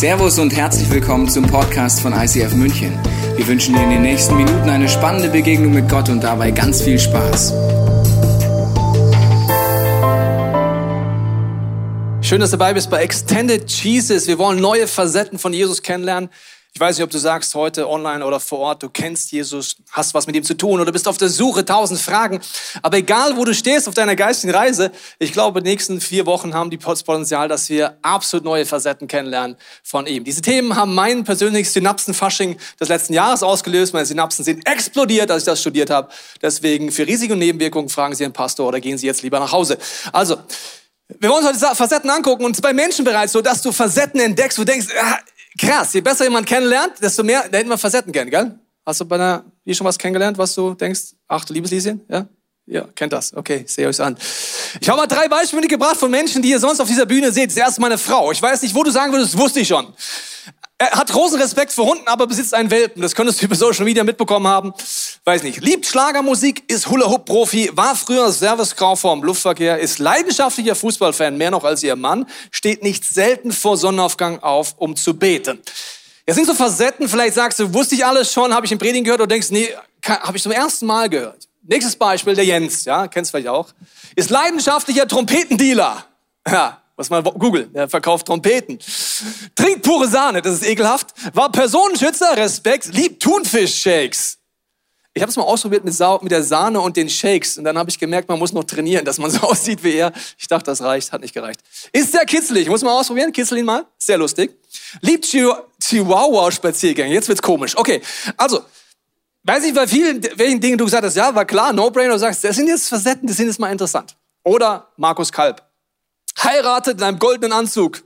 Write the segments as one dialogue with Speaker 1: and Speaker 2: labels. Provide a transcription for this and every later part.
Speaker 1: Servus und herzlich willkommen zum Podcast von ICF München. Wir wünschen dir in den nächsten Minuten eine spannende Begegnung mit Gott und dabei ganz viel Spaß.
Speaker 2: Schön, dass du dabei bist bei Extended Jesus. Wir wollen neue Facetten von Jesus kennenlernen. Ich weiß nicht, ob du sagst heute online oder vor Ort, du kennst Jesus, hast was mit ihm zu tun oder bist auf der Suche, tausend Fragen. Aber egal, wo du stehst auf deiner geistigen Reise, ich glaube, die nächsten vier Wochen haben die Potenzial, dass wir absolut neue Facetten kennenlernen von ihm. Diese Themen haben mein persönliches Synapsenfasching des letzten Jahres ausgelöst. Meine Synapsen sind explodiert, als ich das studiert habe. Deswegen für Risiken und Nebenwirkungen fragen Sie einen Pastor oder gehen Sie jetzt lieber nach Hause. Also, wir wollen uns heute Facetten angucken und bei Menschen bereits so, dass du Facetten entdeckst, wo du denkst, ah, krass, je besser jemand kennenlernt, desto mehr lernt man Facetten kennen, gell? Hast du bei einer, hier schon was kennengelernt, was du denkst? Ach, du liebes Lieschen, ja? Ja, kennt das. Okay, sehe euch an. Ich habe mal drei Beispiele gebracht von Menschen, die ihr sonst auf dieser Bühne seht. Zuerst meine Frau. Ich weiß nicht, wo du sagen würdest, wusste ich schon. Er hat großen Respekt für Hunden, aber besitzt einen Welpen. Das könntest du über Social Media mitbekommen haben. Weiß nicht. Liebt Schlagermusik, ist Hula-Hoop-Profi, war früher Servicekau vom Luftverkehr, ist leidenschaftlicher Fußballfan, mehr noch als ihr Mann, steht nicht selten vor Sonnenaufgang auf, um zu beten. Das sind so Facetten, vielleicht sagst du, wusste ich alles schon, habe ich im Predigen gehört oder denkst, nee, habe ich zum ersten Mal gehört. Nächstes Beispiel, der Jens, ja, kennst du vielleicht auch, ist leidenschaftlicher Trompetendealer. Ja, was mal googeln, der verkauft Trompeten. Trinkt pure Sahne, das ist ekelhaft. War Personenschützer, Respekt, liebt Thunfisch-Shakes. Ich habe es mal ausprobiert mit, mit, der Sahne und den Shakes und dann habe ich gemerkt, man muss noch trainieren, dass man so aussieht wie er. Ich dachte, das reicht, hat nicht gereicht. Ist sehr kitzelig, muss man ausprobieren, kitzel ihn mal, sehr lustig. Liebt Chihuahua-Spaziergänge, jetzt wird's komisch. Okay, also, weiß ich bei vielen, welchen Dingen du gesagt hast, ja, war klar, No-Brainer, du sagst, das sind jetzt Facetten, das sind jetzt mal interessant. Oder Markus Kalb heiratet in einem goldenen Anzug.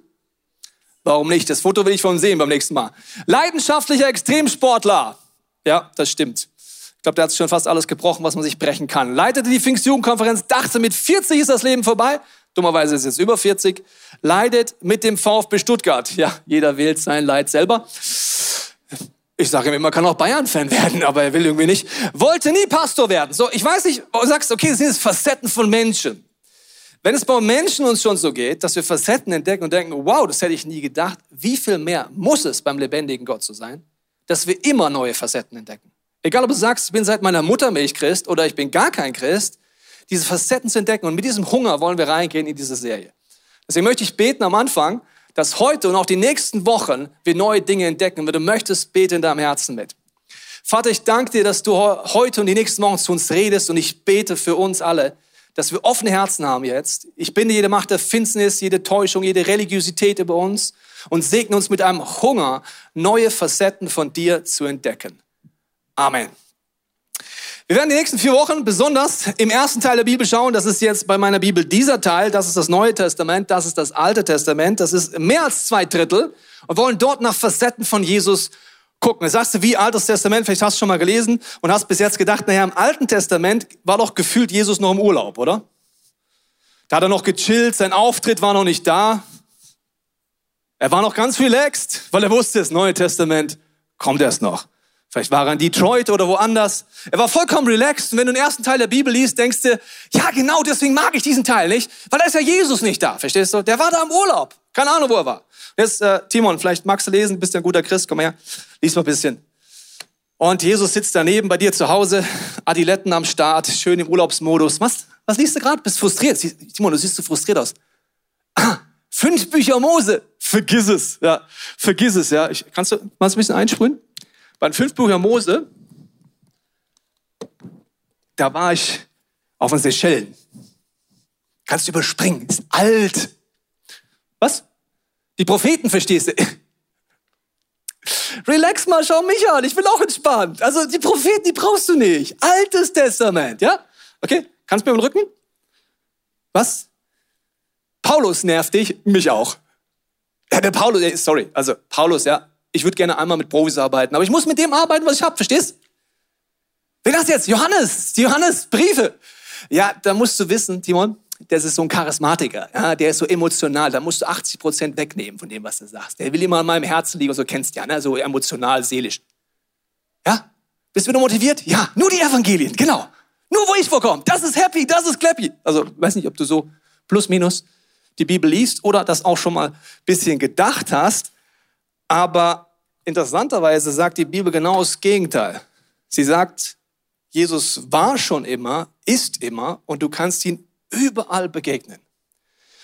Speaker 2: Warum nicht? Das Foto will ich von sehen beim nächsten Mal. Leidenschaftlicher Extremsportler. Ja, das stimmt. Ich glaube, der hat schon fast alles gebrochen, was man sich brechen kann. Leitete die Pfingstjugendkonferenz, dachte, mit 40 ist das Leben vorbei. Dummerweise ist es jetzt über 40. Leidet mit dem VfB Stuttgart. Ja, jeder wählt sein Leid selber. Ich sage ihm immer, kann auch Bayern-Fan werden, aber er will irgendwie nicht. Wollte nie Pastor werden. So, ich weiß nicht, du sagst, okay, das sind jetzt Facetten von Menschen. Wenn es bei Menschen uns schon so geht, dass wir Facetten entdecken und denken, wow, das hätte ich nie gedacht, wie viel mehr muss es beim lebendigen Gott so sein, dass wir immer neue Facetten entdecken. Egal, ob du sagst, ich bin seit meiner Muttermilch Christ oder ich bin gar kein Christ, diese Facetten zu entdecken. Und mit diesem Hunger wollen wir reingehen in diese Serie. Deswegen möchte ich beten am Anfang, dass heute und auch die nächsten Wochen wir neue Dinge entdecken. Wenn du möchtest, bete in deinem Herzen mit. Vater, ich danke dir, dass du heute und die nächsten Wochen zu uns redest und ich bete für uns alle, dass wir offene Herzen haben jetzt. Ich binde jede Macht der Finsternis, jede Täuschung, jede Religiosität über uns und segne uns mit einem Hunger, neue Facetten von dir zu entdecken. Amen. Wir werden die nächsten vier Wochen besonders im ersten Teil der Bibel schauen. Das ist jetzt bei meiner Bibel dieser Teil. Das ist das Neue Testament. Das ist das Alte Testament. Das ist mehr als zwei Drittel. Und wollen dort nach Facetten von Jesus gucken. Sagst du, wie Altes Testament, vielleicht hast du schon mal gelesen und hast bis jetzt gedacht, naja, im Alten Testament war doch gefühlt Jesus noch im Urlaub, oder? Da hat er noch gechillt, sein Auftritt war noch nicht da. Er war noch ganz relaxed, weil er wusste, das Neue Testament kommt erst noch. Vielleicht war er in Detroit oder woanders. Er war vollkommen relaxed. Und wenn du den ersten Teil der Bibel liest, denkst du, ja genau deswegen mag ich diesen Teil nicht, weil da ist ja Jesus nicht da. Verstehst du? Der war da im Urlaub. Keine Ahnung, wo er war. Jetzt, äh, Timon, vielleicht magst du lesen, bist ja ein guter Christ, komm her, lies mal ein bisschen. Und Jesus sitzt daneben bei dir zu Hause, Adiletten am Start, schön im Urlaubsmodus. Was, was liest du gerade? Bist frustriert? Timon, du siehst so frustriert aus. Ah, fünf Bücher Mose. Vergiss es, ja. Vergiss es, ja. Ich, kannst du mal ein bisschen einsprühen? Bei den fünf Büchern Mose, da war ich auf den Seychellen. Kannst du überspringen, ist alt. Was? Die Propheten verstehst du. Relax mal, schau mich an, ich bin auch entspannt. Also die Propheten, die brauchst du nicht. Altes Testament, ja? Okay, kannst du mir im Rücken? Was? Paulus nervt dich, mich auch. Ja, der Paulus, sorry, also Paulus, ja, ich würde gerne einmal mit Profis arbeiten, aber ich muss mit dem arbeiten, was ich habe, verstehst? Wer das jetzt? Johannes, Johannes Briefe. Ja, da musst du wissen, Timon, das ist so ein Charismatiker, ja, der ist so emotional, da musst du 80 Prozent wegnehmen von dem, was du sagst. Der will immer an meinem Herzen liegen, so kennst du ja, ne? so emotional, seelisch. Ja? Bist du wieder motiviert? Ja, nur die Evangelien, genau. Nur wo ich vorkomme. Das ist happy, das ist clappy. Also, weiß nicht, ob du so plus minus die Bibel liest oder das auch schon mal ein bisschen gedacht hast. Aber interessanterweise sagt die Bibel genau das Gegenteil. Sie sagt, Jesus war schon immer, ist immer und du kannst ihn überall begegnen.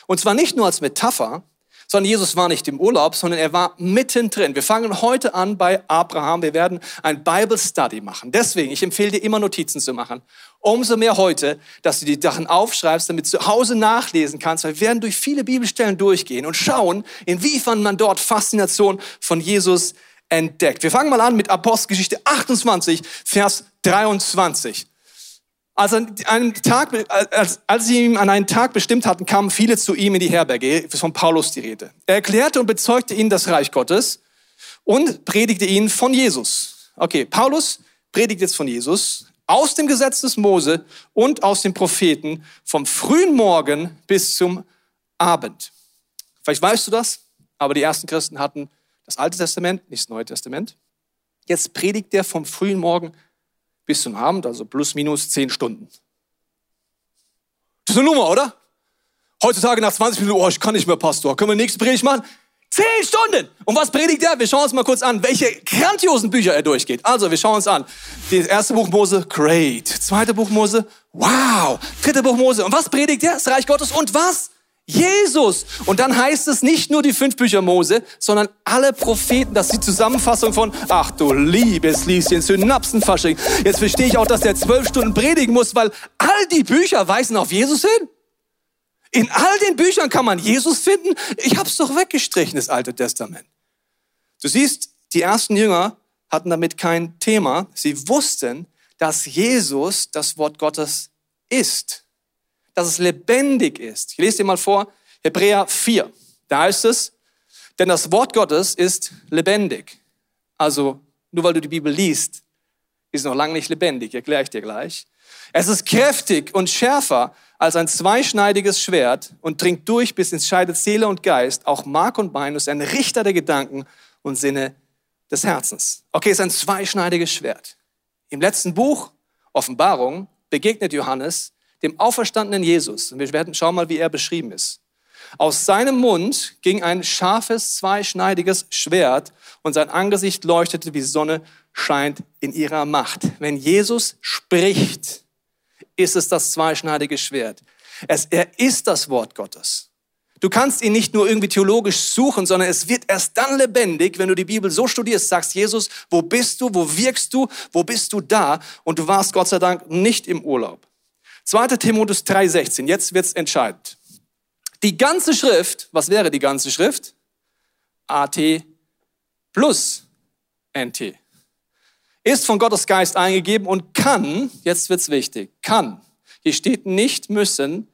Speaker 2: Und zwar nicht nur als Metapher, sondern Jesus war nicht im Urlaub, sondern er war mittendrin. Wir fangen heute an bei Abraham. Wir werden ein Bible Study machen. Deswegen, ich empfehle dir immer Notizen zu machen. Umso mehr heute, dass du die Sachen aufschreibst, damit du zu Hause nachlesen kannst. Wir werden durch viele Bibelstellen durchgehen und schauen, inwiefern man dort Faszination von Jesus entdeckt. Wir fangen mal an mit Apostelgeschichte 28, Vers 23. Als, an einem Tag, als, als sie ihm an einen Tag bestimmt hatten, kamen viele zu ihm in die Herberge, von Paulus die Rede. Er erklärte und bezeugte ihnen das Reich Gottes und predigte ihnen von Jesus. Okay, Paulus predigt jetzt von Jesus aus dem Gesetz des Mose und aus den Propheten vom frühen Morgen bis zum Abend. Vielleicht weißt du das, aber die ersten Christen hatten das Alte Testament, nicht das Neue Testament. Jetzt predigt er vom frühen Morgen bis zum Abend, also plus minus zehn Stunden. Das ist eine Nummer, oder? Heutzutage nach 20 Minuten, oh, ich kann nicht mehr, Pastor. Können wir nächste Predigt machen? Zehn Stunden! Und was predigt er? Wir schauen uns mal kurz an, welche grandiosen Bücher er durchgeht. Also, wir schauen uns an. Das erste Buch Mose, great. Zweite Buch Mose, wow. Dritte Buch Mose. Und was predigt er? Das Reich Gottes. Und was? Jesus. Und dann heißt es nicht nur die fünf Bücher Mose, sondern alle Propheten. Das ist die Zusammenfassung von, ach du liebes Lieschen, Synapsenfasching. Jetzt verstehe ich auch, dass der zwölf Stunden predigen muss, weil all die Bücher weisen auf Jesus hin. In all den Büchern kann man Jesus finden. Ich habe es doch weggestrichen, das Alte Testament. Du siehst, die ersten Jünger hatten damit kein Thema. Sie wussten, dass Jesus das Wort Gottes ist dass es lebendig ist. Ich lese dir mal vor, Hebräer 4. Da heißt es, denn das Wort Gottes ist lebendig. Also nur weil du die Bibel liest, ist noch lange nicht lebendig, erkläre ich dir gleich. Es ist kräftig und schärfer als ein zweischneidiges Schwert und dringt durch bis ins scheidet Seele und Geist, auch Mark und Bein, ist ein Richter der Gedanken und Sinne des Herzens. Okay, es ist ein zweischneidiges Schwert. Im letzten Buch, Offenbarung, begegnet Johannes dem auferstandenen Jesus. Und wir werden schauen mal, wie er beschrieben ist. Aus seinem Mund ging ein scharfes, zweischneidiges Schwert und sein Angesicht leuchtete wie Sonne scheint in ihrer Macht. Wenn Jesus spricht, ist es das zweischneidige Schwert. Es, er ist das Wort Gottes. Du kannst ihn nicht nur irgendwie theologisch suchen, sondern es wird erst dann lebendig, wenn du die Bibel so studierst, sagst, Jesus, wo bist du, wo wirkst du, wo bist du da? Und du warst Gott sei Dank nicht im Urlaub. 2. Timotheus 3,16, jetzt wird's entscheidend. Die ganze Schrift, was wäre die ganze Schrift? AT plus NT. Ist von Gottes Geist eingegeben und kann, jetzt wird's wichtig, kann, hier steht nicht müssen,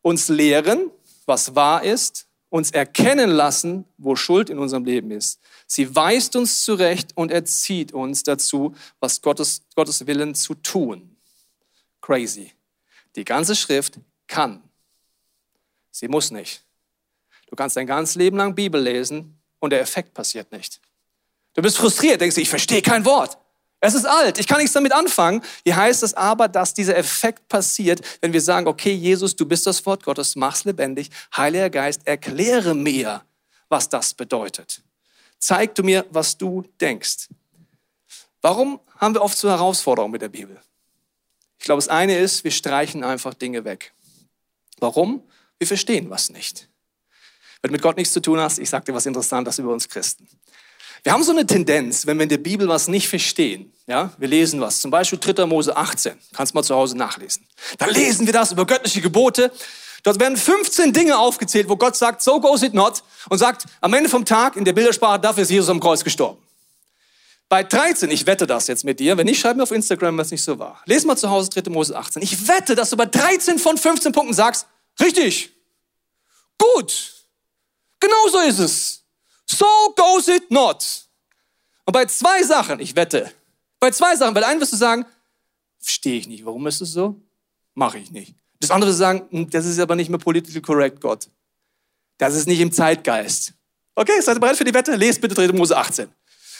Speaker 2: uns lehren, was wahr ist, uns erkennen lassen, wo Schuld in unserem Leben ist. Sie weist uns zurecht und erzieht uns dazu, was Gottes, Gottes Willen zu tun. Crazy. Die ganze Schrift kann. Sie muss nicht. Du kannst dein ganzes Leben lang Bibel lesen und der Effekt passiert nicht. Du bist frustriert, denkst du, ich verstehe kein Wort. Es ist alt, ich kann nichts damit anfangen. Hier heißt es aber, dass dieser Effekt passiert, wenn wir sagen, okay, Jesus, du bist das Wort Gottes, mach's lebendig. Heiliger Geist, erkläre mir, was das bedeutet. Zeig du mir, was du denkst. Warum haben wir oft so Herausforderungen mit der Bibel? Ich glaube, das eine ist, wir streichen einfach Dinge weg. Warum? Wir verstehen was nicht. Wenn du mit Gott nichts zu tun hast, ich sage dir was Interessantes über uns Christen. Wir haben so eine Tendenz, wenn wir in der Bibel was nicht verstehen, ja, wir lesen was, zum Beispiel 3. Mose 18, kannst mal zu Hause nachlesen. Dann lesen wir das über göttliche Gebote. Dort werden 15 Dinge aufgezählt, wo Gott sagt, so goes it not, und sagt, am Ende vom Tag, in der Bildersprache, dafür ist Jesus am Kreuz gestorben. Bei 13, ich wette das jetzt mit dir, wenn nicht, schreib mir auf Instagram, was nicht so war. Lies mal zu Hause 3. Mose 18. Ich wette, dass du bei 13 von 15 Punkten sagst, richtig, gut, genau so ist es. So goes it not. Und bei zwei Sachen, ich wette, bei zwei Sachen, bei der einen wirst du sagen, verstehe ich nicht, warum ist es so? Mache ich nicht. Das andere sagen, hm, das ist aber nicht mehr political correct, Gott. Das ist nicht im Zeitgeist. Okay, seid ihr bereit für die Wette? Lest bitte 3. Mose 18.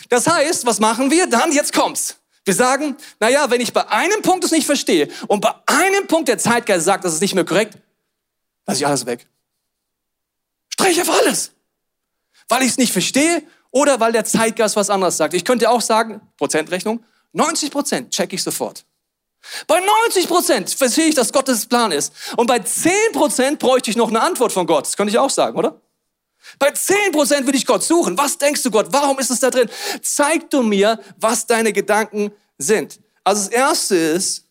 Speaker 2: Das heißt, was machen wir dann? Jetzt kommt's. Wir sagen, na ja, wenn ich bei einem Punkt es nicht verstehe und bei einem Punkt der Zeitgeist sagt, das ist nicht mehr korrekt, lasse ich alles weg. Streiche auf alles. Weil ich es nicht verstehe Oder weil der Zeitgeist was anderes sagt. Ich könnte auch sagen, Prozentrechnung, 90 Prozent check ich sofort. Bei 90 Prozent verstehe ich, dass Gottes Plan ist. Und bei 10 Prozent bräuchte ich noch eine Antwort von Gott. Das könnte ich auch sagen, oder? Bei 10 Prozent würde ich Gott suchen. Was denkst du Gott? Warum ist es da drin? Zeig du mir, was deine Gedanken sind. Also das erste ist,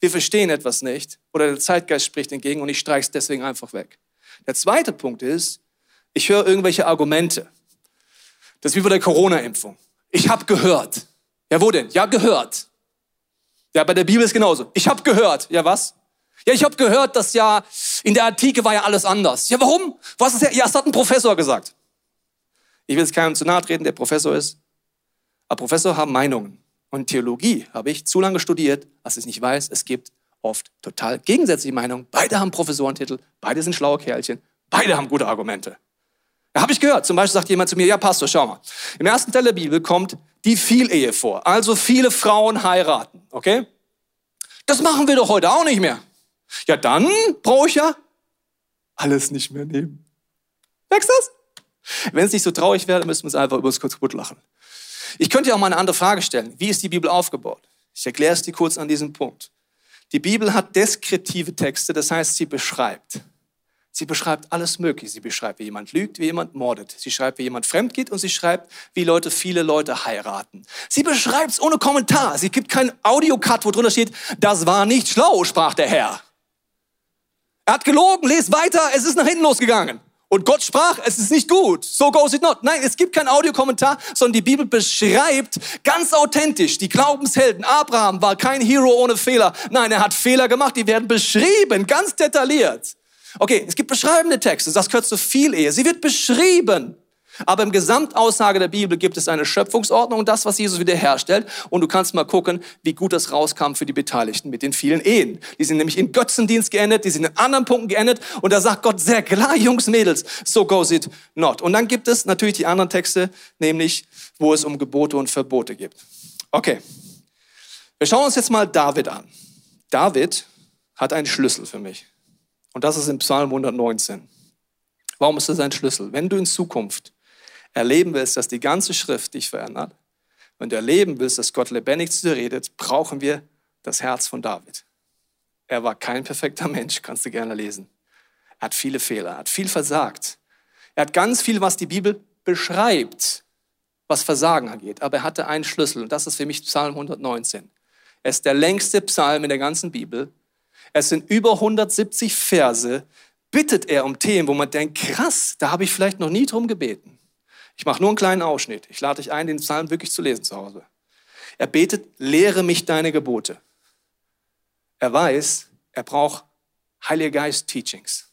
Speaker 2: wir verstehen etwas nicht oder der Zeitgeist spricht entgegen und ich streiche es deswegen einfach weg. Der zweite Punkt ist, ich höre irgendwelche Argumente. Das ist wie bei der Corona-Impfung. Ich habe gehört. Ja, wo denn? Ja, gehört. Ja, bei der Bibel ist genauso. Ich habe gehört. Ja, was? Ja, ich habe gehört, dass ja in der Antike war ja alles anders. Ja, warum? Was ist ja? Ja, hat ein Professor gesagt. Ich will jetzt keinem zu nahe treten, der Professor ist. Aber Professor haben Meinungen. Und Theologie habe ich zu lange studiert, als ich nicht weiß, es gibt oft total gegensätzliche Meinungen. Beide haben Professorentitel, beide sind schlaue Kerlchen, beide haben gute Argumente. Da habe ich gehört, zum Beispiel sagt jemand zu mir, ja Pastor, schau mal, im ersten Teil der Bibel kommt die Vielehe vor, also viele Frauen heiraten, okay? Das machen wir doch heute auch nicht mehr. Ja, dann brauche ich ja alles nicht mehr nehmen. Merkst du das? Wenn es nicht so traurig wäre, müssen wir es einfach über uns kurz kaputt lachen. Ich könnte ja auch mal eine andere Frage stellen. Wie ist die Bibel aufgebaut? Ich erkläre es dir kurz an diesem Punkt. Die Bibel hat deskriptive Texte, das heißt, sie beschreibt. Sie beschreibt alles Mögliche. Sie beschreibt, wie jemand lügt, wie jemand mordet. Sie schreibt, wie jemand fremd geht und sie schreibt, wie Leute viele Leute heiraten. Sie beschreibt es ohne Kommentar. Sie gibt keinen Audiocut, wo drunter steht, das war nicht schlau, sprach der Herr. Er hat gelogen, lest weiter, es ist nach hinten losgegangen. Und Gott sprach, es ist nicht gut. So goes it not. Nein, es gibt keinen Audiokommentar, sondern die Bibel beschreibt ganz authentisch. Die Glaubenshelden. Abraham war kein Hero ohne Fehler. Nein, er hat Fehler gemacht. Die werden beschrieben, ganz detailliert. Okay, es gibt beschreibende Texte. Das gehört zu viel Ehe. Sie wird beschrieben. Aber im Gesamtaussage der Bibel gibt es eine Schöpfungsordnung das, was Jesus wiederherstellt. Und du kannst mal gucken, wie gut das rauskam für die Beteiligten mit den vielen Ehen. Die sind nämlich in Götzendienst geendet, die sind in anderen Punkten geendet. Und da sagt Gott sehr klar, Jungs, Mädels, so goes it not. Und dann gibt es natürlich die anderen Texte, nämlich, wo es um Gebote und Verbote geht. Okay. Wir schauen uns jetzt mal David an. David hat einen Schlüssel für mich. Und das ist im Psalm 119. Warum ist das ein Schlüssel? Wenn du in Zukunft erleben willst, dass die ganze Schrift dich verändert, wenn du erleben willst, dass Gott lebendig zu dir redet, brauchen wir das Herz von David. Er war kein perfekter Mensch, kannst du gerne lesen. Er hat viele Fehler, er hat viel versagt. Er hat ganz viel, was die Bibel beschreibt, was Versagen angeht. Aber er hatte einen Schlüssel und das ist für mich Psalm 119. Er ist der längste Psalm in der ganzen Bibel. Es sind über 170 Verse. Bittet er um Themen, wo man denkt, krass, da habe ich vielleicht noch nie drum gebeten. Ich mache nur einen kleinen Ausschnitt. Ich lade dich ein, den Psalm wirklich zu lesen zu Hause. Er betet, lehre mich deine Gebote. Er weiß, er braucht Heiliger Geist Teachings.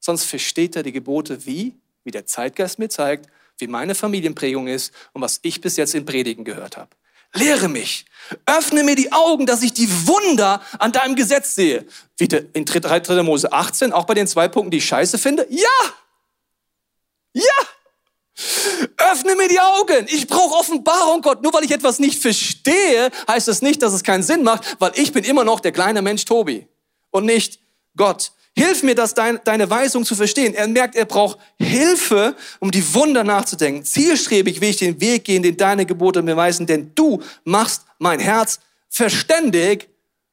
Speaker 2: Sonst versteht er die Gebote wie, wie der Zeitgeist mir zeigt, wie meine Familienprägung ist und was ich bis jetzt in Predigen gehört habe. Lehre mich, öffne mir die Augen, dass ich die Wunder an deinem Gesetz sehe. Wie in 3. Mose 18, auch bei den zwei Punkten, die ich scheiße finde. Ja! Ja! Öffne mir die Augen. Ich brauche Offenbarung, Gott. Nur weil ich etwas nicht verstehe, heißt das nicht, dass es keinen Sinn macht, weil ich bin immer noch der kleine Mensch Tobi und nicht Gott. Hilf mir, das dein, deine Weisung zu verstehen. Er merkt, er braucht Hilfe, um die Wunder nachzudenken. Zielstrebig will ich den Weg gehen, den deine Gebote mir weisen, denn du machst mein Herz verständig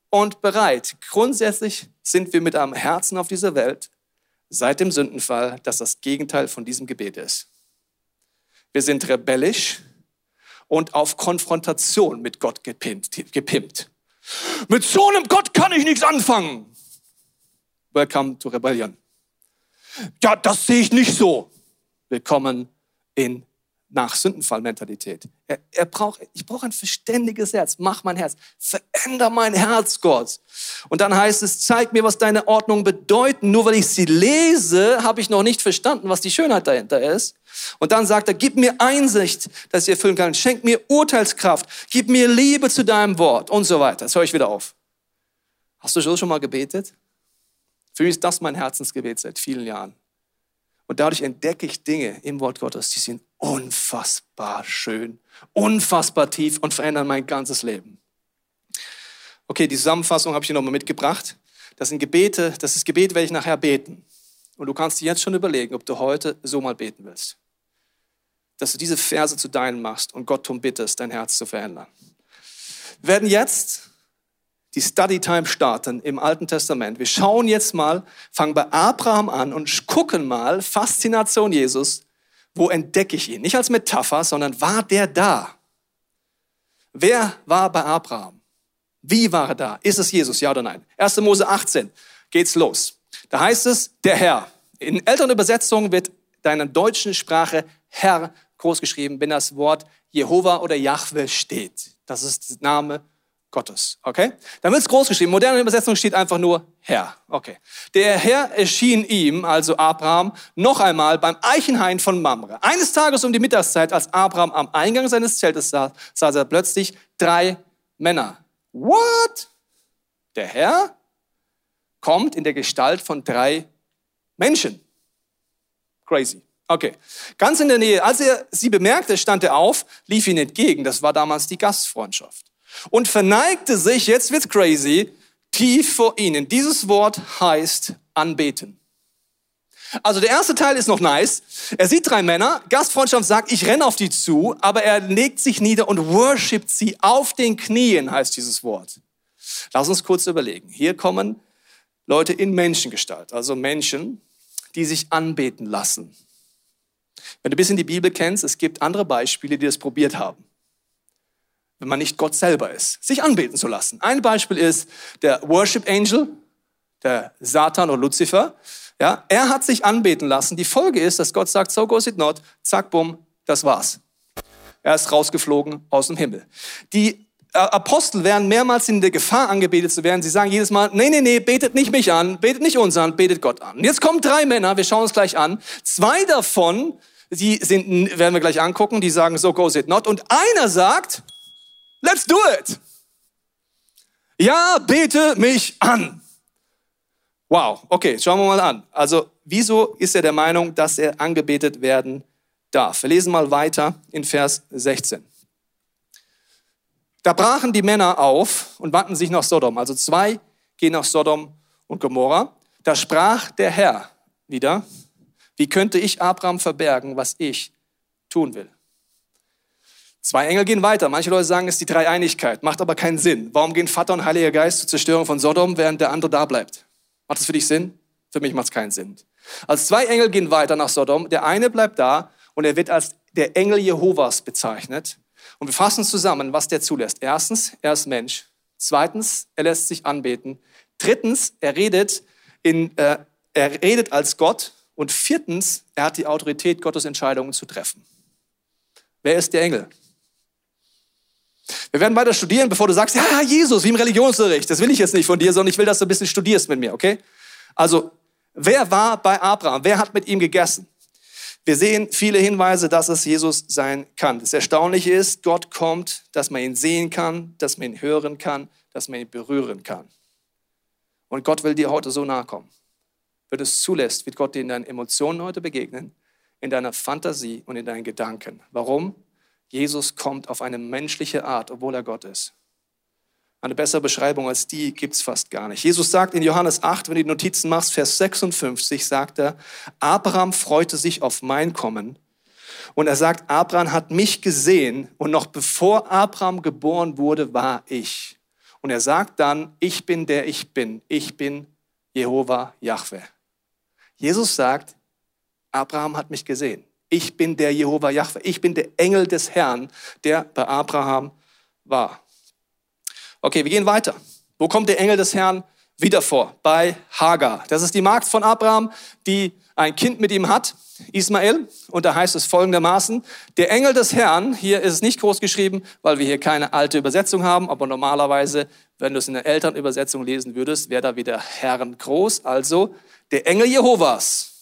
Speaker 2: und bereit. Grundsätzlich sind wir mit einem Herzen auf dieser Welt seit dem Sündenfall, das das Gegenteil von diesem Gebet ist. Wir sind rebellisch und auf Konfrontation mit Gott gepimpt. gepimpt. Mit so einem Gott kann ich nichts anfangen. Welcome to Rebellion. Ja, das sehe ich nicht so. Willkommen in nach Sündenfallmentalität. Er, er braucht, ich brauche ein verständiges Herz. Mach mein Herz. Veränder mein Herz, Gott. Und dann heißt es, zeig mir, was deine Ordnungen bedeuten. Nur weil ich sie lese, habe ich noch nicht verstanden, was die Schönheit dahinter ist. Und dann sagt er, gib mir Einsicht, dass ich erfüllen kann. Schenk mir Urteilskraft. Gib mir Liebe zu deinem Wort und so weiter. Jetzt höre ich wieder auf. Hast du schon mal gebetet? Für mich ist das mein Herzensgebet seit vielen Jahren. Und dadurch entdecke ich Dinge im Wort Gottes, die sind unfassbar schön, unfassbar tief und verändern mein ganzes Leben. Okay, die Zusammenfassung habe ich hier nochmal mitgebracht. Das sind Gebete, das ist Gebet, werde ich nachher beten. Und du kannst dir jetzt schon überlegen, ob du heute so mal beten willst. dass du diese Verse zu deinen machst und Gott darum bittest, dein Herz zu verändern. Wir werden jetzt die Study Time starten im Alten Testament. Wir schauen jetzt mal, fangen bei Abraham an und gucken mal, Faszination Jesus, wo entdecke ich ihn? Nicht als Metapher, sondern war der da? Wer war bei Abraham? Wie war er da? Ist es Jesus, ja oder nein? 1. Mose 18 geht's los. Da heißt es, der Herr. In älteren Übersetzungen wird deiner deutschen Sprache Herr groß geschrieben, wenn das Wort Jehova oder Jahwe steht. Das ist der Name Gottes. Okay? Dann wird es groß geschrieben. Moderne Übersetzung steht einfach nur Herr. Okay. Der Herr erschien ihm, also Abraham, noch einmal beim Eichenhain von Mamre. Eines Tages um die Mittagszeit, als Abraham am Eingang seines Zeltes saß, sah er plötzlich drei Männer. What? Der Herr kommt in der Gestalt von drei Menschen. Crazy. Okay. Ganz in der Nähe. Als er sie bemerkte, stand er auf, lief ihnen entgegen. Das war damals die Gastfreundschaft. Und verneigte sich, jetzt wird's crazy, tief vor ihnen. Dieses Wort heißt anbeten. Also der erste Teil ist noch nice. Er sieht drei Männer, Gastfreundschaft sagt, ich renne auf die zu, aber er legt sich nieder und worshipt sie auf den Knien, heißt dieses Wort. Lass uns kurz überlegen. Hier kommen Leute in Menschengestalt, also Menschen, die sich anbeten lassen. Wenn du ein bisschen die Bibel kennst, es gibt andere Beispiele, die das probiert haben. Wenn man nicht Gott selber ist, sich anbeten zu lassen. Ein Beispiel ist der Worship Angel, der Satan oder Luzifer. Ja, er hat sich anbeten lassen. Die Folge ist, dass Gott sagt, so goes it not, zack, bumm, das war's. Er ist rausgeflogen aus dem Himmel. Die äh, Apostel wären mehrmals in der Gefahr angebetet zu werden. Sie sagen jedes Mal, nee, nee, nee, betet nicht mich an, betet nicht uns an, betet Gott an. Jetzt kommen drei Männer, wir schauen uns gleich an. Zwei davon, die sind, werden wir gleich angucken, die sagen, so goes it not. Und einer sagt, let's do it. Ja, bete mich an. Wow, okay, schauen wir mal an. Also, wieso ist er der Meinung, dass er angebetet werden darf? Wir lesen mal weiter in Vers 16. Da brachen die Männer auf und wandten sich nach Sodom. Also zwei gehen nach Sodom und Gomorra. Da sprach der Herr wieder, wie könnte ich Abraham verbergen, was ich tun will? Zwei Engel gehen weiter. Manche Leute sagen, es ist die Dreieinigkeit, macht aber keinen Sinn. Warum gehen Vater und Heiliger Geist zur Zerstörung von Sodom, während der andere da bleibt? Macht das für dich Sinn? Für mich macht es keinen Sinn. Also zwei Engel gehen weiter nach Sodom. Der eine bleibt da und er wird als der Engel Jehovas bezeichnet. Und wir fassen zusammen, was der zulässt. Erstens, er ist Mensch. Zweitens, er lässt sich anbeten. Drittens, er redet, in, äh, er redet als Gott. Und viertens, er hat die Autorität, Gottes Entscheidungen zu treffen. Wer ist der Engel? Wir werden weiter studieren, bevor du sagst, ja, Jesus, wie im Religionsunterricht. Das will ich jetzt nicht von dir, sondern ich will, dass du ein bisschen studierst mit mir, okay? Also, wer war bei Abraham? Wer hat mit ihm gegessen? Wir sehen viele Hinweise, dass es Jesus sein kann. Das Erstaunliche ist, Gott kommt, dass man ihn sehen kann, dass man ihn hören kann, dass man ihn berühren kann. Und Gott will dir heute so nahe kommen. Wenn du es zulässt, wird Gott dir in deinen Emotionen heute begegnen, in deiner Fantasie und in deinen Gedanken. Warum? Jesus kommt auf eine menschliche Art, obwohl er Gott ist. Eine bessere Beschreibung als die gibt es fast gar nicht. Jesus sagt in Johannes 8, wenn du die Notizen machst, Vers 56, sagt er, Abraham freute sich auf mein Kommen. Und er sagt, Abraham hat mich gesehen und noch bevor Abraham geboren wurde, war ich. Und er sagt dann, ich bin der ich bin. Ich bin Jehova Yahweh. Jesus sagt, Abraham hat mich gesehen. Ich bin der Jehova Yahweh. Ich bin der Engel des Herrn, der bei Abraham war. Okay, wir gehen weiter. Wo kommt der Engel des Herrn wieder vor? Bei Hagar. Das ist die Magd von Abraham, die ein Kind mit ihm hat, Ismael. Und da heißt es folgendermaßen, der Engel des Herrn, hier ist es nicht groß geschrieben, weil wir hier keine alte Übersetzung haben, aber normalerweise, wenn du es in der Elternübersetzung lesen würdest, wäre da wieder Herrn groß. Also der Engel Jehovas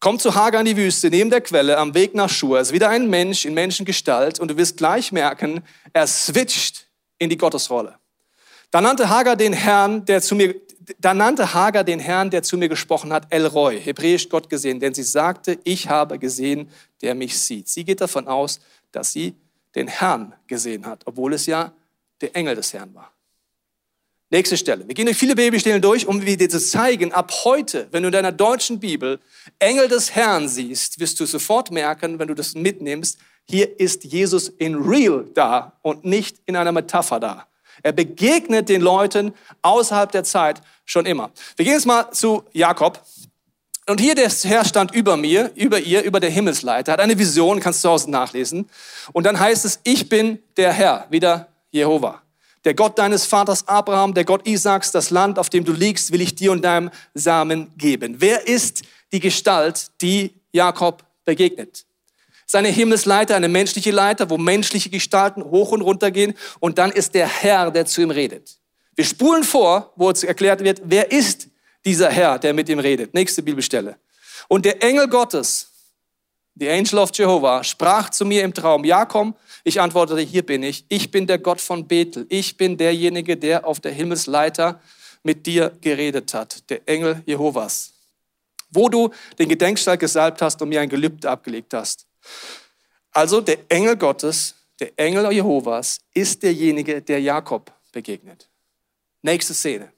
Speaker 2: kommt zu Hagar in die Wüste, neben der Quelle, am Weg nach Schur. Ist wieder ein Mensch in Menschengestalt und du wirst gleich merken, er switcht in die Gottesrolle. Da nannte Hagar den Herrn, der zu mir, da nannte Hagar den Herrn, der zu mir gesprochen hat, El Roy, hebräisch Gott gesehen, denn sie sagte, ich habe gesehen, der mich sieht. Sie geht davon aus, dass sie den Herrn gesehen hat, obwohl es ja der Engel des Herrn war. Nächste Stelle. Wir gehen durch viele Bibelstellen durch, um dir zu zeigen, ab heute, wenn du in deiner deutschen Bibel Engel des Herrn siehst, wirst du sofort merken, wenn du das mitnimmst, hier ist Jesus in real da und nicht in einer Metapher da. Er begegnet den Leuten außerhalb der Zeit schon immer. Wir gehen jetzt mal zu Jakob. Und hier der Herr stand über mir, über ihr, über der Himmelsleiter, hat eine Vision, kannst du zu Hause nachlesen. Und dann heißt es, ich bin der Herr, wieder Jehova. Der Gott deines Vaters Abraham, der Gott Isaaks, das Land, auf dem du liegst, will ich dir und deinem Samen geben. Wer ist die Gestalt, die Jakob begegnet? Seine Himmelsleiter, eine menschliche Leiter, wo menschliche Gestalten hoch und runter gehen. Und dann ist der Herr, der zu ihm redet. Wir spulen vor, wo es erklärt wird, wer ist dieser Herr, der mit ihm redet. Nächste Bibelstelle. Und der Engel Gottes, the Angel of Jehovah, sprach zu mir im Traum, ja komm, ich antwortete, hier bin ich. Ich bin der Gott von Bethel. Ich bin derjenige, der auf der Himmelsleiter mit dir geredet hat, der Engel Jehovas. Wo du den Gedenkstein gesalbt hast und mir ein Gelübde abgelegt hast. Also der Engel Gottes, der Engel Jehovas, ist derjenige, der Jakob begegnet. Nächste Szene.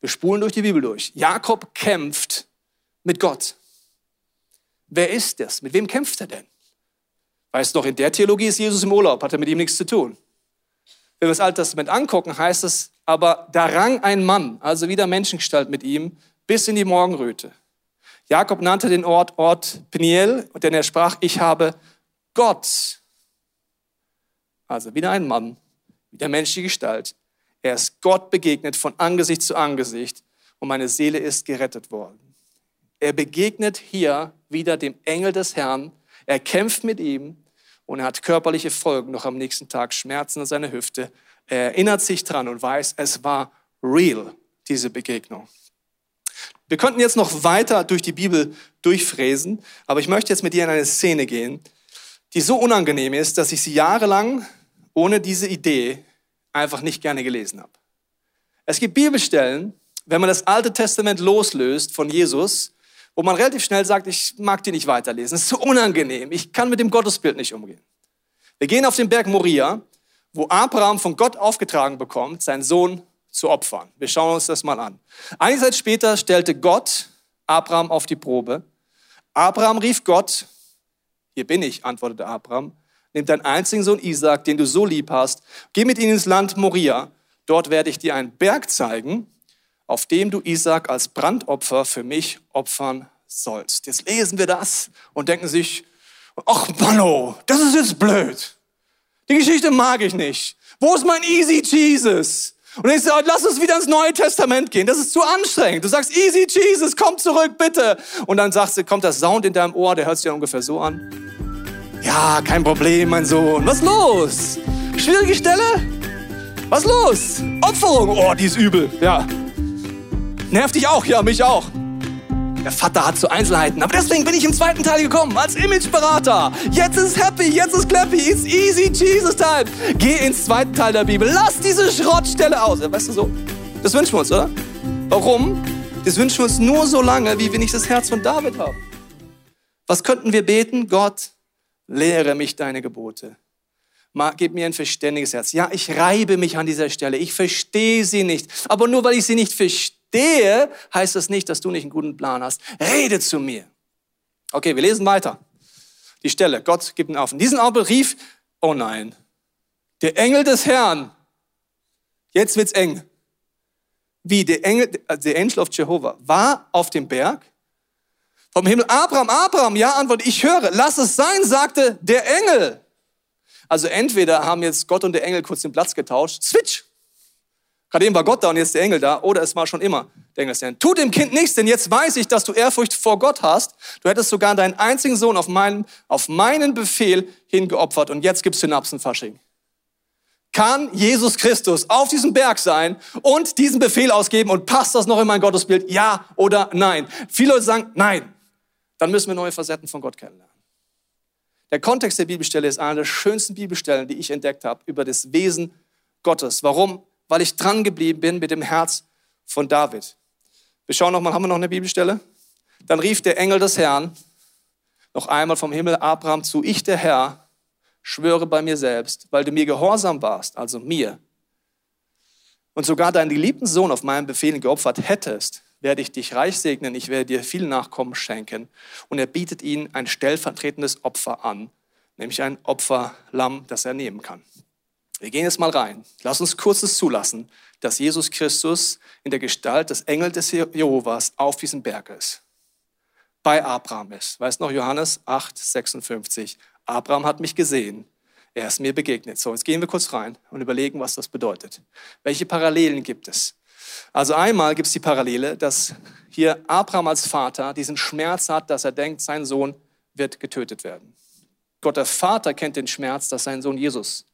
Speaker 2: Wir spulen durch die Bibel durch. Jakob kämpft mit Gott. Wer ist das? Mit wem kämpft er denn? Weißt du noch, in der Theologie ist Jesus im Urlaub, hat er mit ihm nichts zu tun. Wenn wir das Alte Testament angucken, heißt es, aber da rang ein Mann, also wieder Menschengestalt mit ihm, bis in die Morgenröte. Jakob nannte den Ort Ort Peniel, denn er sprach, ich habe Gott. Also wieder ein Mann, wieder menschliche Gestalt. Er ist Gott begegnet von Angesicht zu Angesicht und meine Seele ist gerettet worden. Er begegnet hier wieder dem Engel des Herrn, er kämpft mit ihm und er hat körperliche Folgen noch am nächsten Tag, Schmerzen an seiner Hüfte. Er erinnert sich dran und weiß, es war real, diese Begegnung. Wir könnten jetzt noch weiter durch die Bibel durchfräsen, aber ich möchte jetzt mit dir in eine Szene gehen, die so unangenehm ist, dass ich sie jahrelang ohne diese Idee einfach nicht gerne gelesen habe. Es gibt Bibelstellen, wenn man das Alte Testament loslöst von Jesus, wo man relativ schnell sagt, ich mag die nicht weiterlesen. Es ist so unangenehm. Ich kann mit dem Gottesbild nicht umgehen. Wir gehen auf den Berg Moria, wo Abraham von Gott aufgetragen bekommt, seinen Sohn zu opfern. Wir schauen uns das mal an. Einige Zeit später stellte Gott Abraham auf die Probe. Abraham rief Gott, hier bin ich, antwortete Abraham, nimm deinen einzigen Sohn Isaac, den du so lieb hast, geh mit ihm ins Land Moria. Dort werde ich dir einen Berg zeigen, auf dem du Isaac als Brandopfer für mich opfern sollst. Jetzt lesen wir das und denken sich, ach Manno, das ist jetzt blöd. Die Geschichte mag ich nicht. Wo ist mein Easy Jesus? Und ich sage, lass uns wieder ins Neue Testament gehen. Das ist zu anstrengend. Du sagst, Easy Jesus, komm zurück, bitte. Und dann sagst du, kommt das Sound in deinem Ohr, der hört sich ja ungefähr so an. Ja, kein Problem, mein Sohn. Was los? Schwierige Stelle? Was los? Opferung. Oh, die ist übel. Ja, Nervt dich auch? Ja, mich auch. Der Vater hat so Einzelheiten. Aber deswegen bin ich im zweiten Teil gekommen, als Imageberater. Jetzt ist happy, jetzt ist clappy, it's easy Jesus time. Geh ins zweite Teil der Bibel. Lass diese Schrottstelle aus. Weißt du so? Das wünschen wir uns, oder? Warum? Das wünschen wir uns nur so lange, wie wir nicht das Herz von David haben. Was könnten wir beten? Gott, lehre mich deine Gebote. Gib mir ein verständiges Herz. Ja, ich reibe mich an dieser Stelle. Ich verstehe sie nicht. Aber nur weil ich sie nicht verstehe, verstehe, heißt das nicht, dass du nicht einen guten Plan hast. Rede zu mir. Okay, wir lesen weiter. Die Stelle, Gott gibt ihn auf. In diesem Augenblick rief, oh nein, der Engel des Herrn. Jetzt wird's eng. Wie der Engel, der Angel of Jehovah war auf dem Berg vom Himmel. Abraham, Abraham, ja, antwortet, ich höre, lass es sein, sagte der Engel. Also entweder haben jetzt Gott und der Engel kurz den Platz getauscht, switch, Gerade eben war Gott da und jetzt der Engel da. Oder es war schon immer der Engel. Des Tut dem Kind nichts, denn jetzt weiß ich, dass du Ehrfurcht vor Gott hast. Du hättest sogar deinen einzigen Sohn auf meinen, auf meinen Befehl hingeopfert und jetzt gibt's Synapsenfasching. Kann Jesus Christus auf diesem Berg sein und diesen Befehl ausgeben und passt das noch in mein Gottesbild? Ja oder nein? Viele Leute sagen nein. Dann müssen wir neue Facetten von Gott kennenlernen. Der Kontext der Bibelstelle ist einer der schönsten Bibelstellen, die ich entdeckt habe über das Wesen Gottes. Warum? Weil ich dran geblieben bin mit dem Herz von David. Wir schauen noch mal, haben wir noch eine Bibelstelle? Dann rief der Engel des Herrn noch einmal vom Himmel Abraham zu, ich der Herr schwöre bei mir selbst, weil du mir gehorsam warst, also mir, und sogar deinen geliebten Sohn auf meinen Befehlen geopfert hättest, werde ich dich reich segnen, ich werde dir viel Nachkommen schenken. Und er bietet ihnen ein stellvertretendes Opfer an, nämlich ein Opferlamm, das er nehmen kann. Wir gehen jetzt mal rein. Lass uns kurzes zulassen, dass Jesus Christus in der Gestalt des Engels des Jehovas auf diesem Berg ist. Bei Abraham ist. Weißt noch, Johannes 8, 56. Abraham hat mich gesehen. Er ist mir begegnet. So, jetzt gehen wir kurz rein und überlegen, was das bedeutet. Welche Parallelen gibt es? Also einmal gibt es die Parallele, dass hier Abraham als Vater diesen Schmerz hat, dass er denkt, sein Sohn wird getötet werden. Gott der Vater kennt den Schmerz, dass sein Sohn Jesus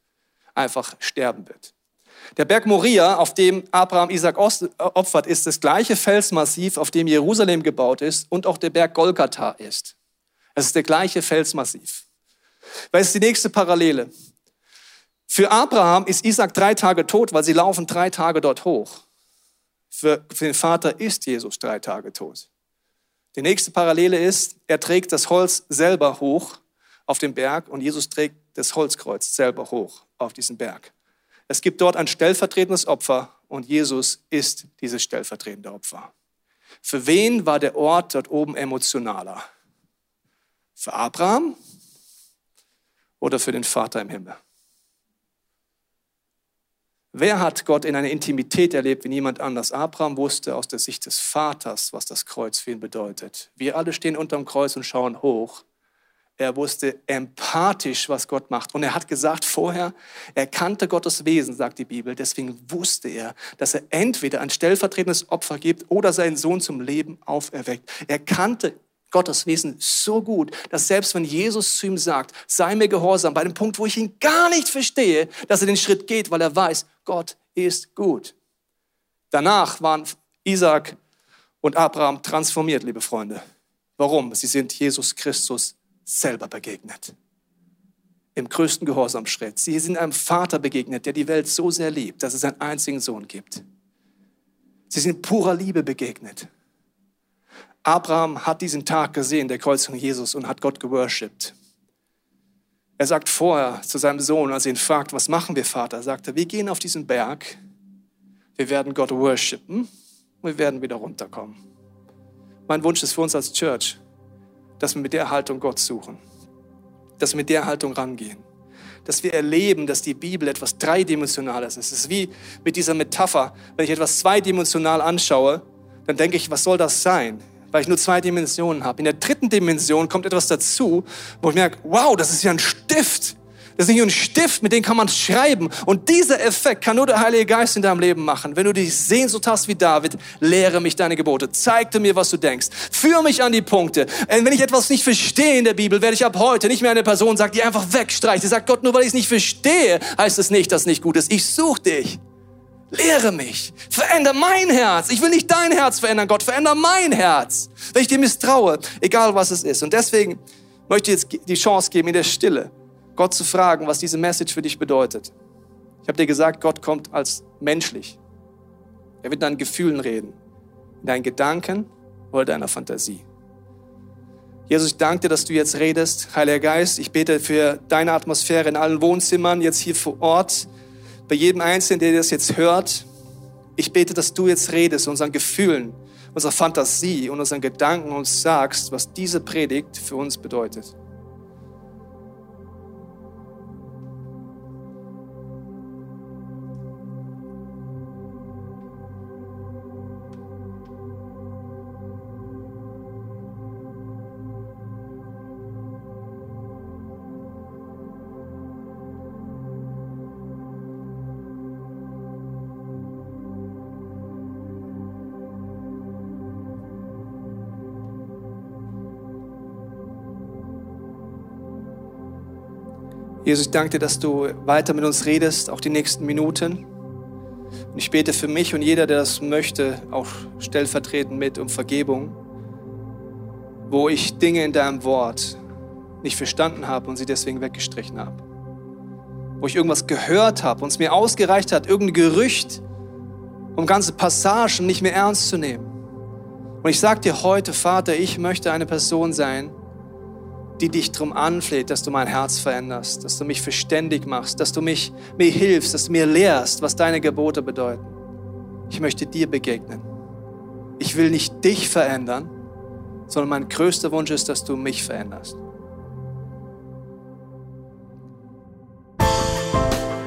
Speaker 2: einfach sterben wird. Der Berg Moria, auf dem Abraham Isaac opfert, ist das gleiche Felsmassiv, auf dem Jerusalem gebaut ist und auch der Berg Golgatha ist. Es ist der gleiche Felsmassiv. Was ist die nächste Parallele? Für Abraham ist Isaac drei Tage tot, weil sie laufen drei Tage dort hoch. Für, für den Vater ist Jesus drei Tage tot. Die nächste Parallele ist, er trägt das Holz selber hoch auf den Berg und Jesus trägt das Holzkreuz selber hoch auf diesen Berg. Es gibt dort ein stellvertretendes Opfer und Jesus ist dieses stellvertretende Opfer. Für wen war der Ort dort oben emotionaler? Für Abraham oder für den Vater im Himmel? Wer hat Gott in einer Intimität erlebt wie niemand anders? Abraham wusste aus der Sicht des Vaters, was das Kreuz für ihn bedeutet. Wir alle stehen unterm Kreuz und schauen hoch. Er wusste empathisch, was Gott macht. Und er hat gesagt vorher, er kannte Gottes Wesen, sagt die Bibel. Deswegen wusste er, dass er entweder ein stellvertretendes Opfer gibt oder seinen Sohn zum Leben auferweckt. Er kannte Gottes Wesen so gut, dass selbst wenn Jesus zu ihm sagt, sei mir gehorsam, bei dem Punkt, wo ich ihn gar nicht verstehe, dass er den Schritt geht, weil er weiß, Gott ist gut. Danach waren Isaac und Abraham transformiert, liebe Freunde. Warum? Sie sind Jesus Christus selber begegnet. Im größten Gehorsamschritt. Sie sind einem Vater begegnet, der die Welt so sehr liebt, dass es einen einzigen Sohn gibt. Sie sind purer Liebe begegnet. Abraham hat diesen Tag gesehen, der Kreuzung Jesus, und hat Gott geworshipped. Er sagt vorher zu seinem Sohn, als er ihn fragt, was machen wir, Vater, sagt er, wir gehen auf diesen Berg, wir werden Gott worshipen und wir werden wieder runterkommen. Mein Wunsch ist für uns als Church, dass wir mit der Haltung Gott suchen, dass wir mit der Haltung rangehen, dass wir erleben, dass die Bibel etwas Dreidimensionales ist. Es ist wie mit dieser Metapher, wenn ich etwas zweidimensional anschaue, dann denke ich, was soll das sein? weil ich nur zwei Dimensionen habe. In der dritten Dimension kommt etwas dazu, wo ich merke, wow, das ist ja ein Stift. Das ist nicht nur ein Stift, mit dem kann man schreiben. Und dieser Effekt kann nur der Heilige Geist in deinem Leben machen. Wenn du dich Sehnsucht hast wie David, lehre mich deine Gebote. Zeig mir, was du denkst. Führe mich an die Punkte. Und wenn ich etwas nicht verstehe in der Bibel, werde ich ab heute nicht mehr eine Person sagen, die einfach wegstreicht. Die sagt, Gott, nur weil ich es nicht verstehe, heißt es nicht, dass es nicht gut ist. Ich suche dich. Lehre mich. Veränder mein Herz. Ich will nicht dein Herz verändern, Gott. Veränder mein Herz. Wenn ich dir misstraue, egal was es ist. Und deswegen möchte ich jetzt die Chance geben, in der Stille Gott zu fragen, was diese Message für dich bedeutet. Ich habe dir gesagt, Gott kommt als menschlich. Er wird in deinen Gefühlen reden, in deinen Gedanken oder deiner Fantasie. Jesus, ich danke dir, dass du jetzt redest. Heiliger Geist, ich bete für deine Atmosphäre in allen Wohnzimmern, jetzt hier vor Ort bei jedem Einzelnen, der das jetzt hört, ich bete, dass du jetzt redest, unseren Gefühlen, unserer Fantasie und unseren Gedanken uns sagst, was diese Predigt für uns bedeutet. Jesus, ich danke dir, dass du weiter mit uns redest, auch die nächsten Minuten. Und ich bete für mich und jeder, der das möchte, auch stellvertretend mit um Vergebung, wo ich Dinge in deinem Wort nicht verstanden habe und sie deswegen weggestrichen habe. Wo ich irgendwas gehört habe und es mir ausgereicht hat, irgendein Gerücht, um ganze Passagen nicht mehr ernst zu nehmen. Und ich sage dir heute, Vater, ich möchte eine Person sein, die dich darum anfleht, dass du mein Herz veränderst, dass du mich verständig machst, dass du mich, mir hilfst, dass du mir lehrst, was deine Gebote bedeuten. Ich möchte dir begegnen. Ich will nicht dich verändern, sondern mein größter Wunsch ist, dass du mich veränderst.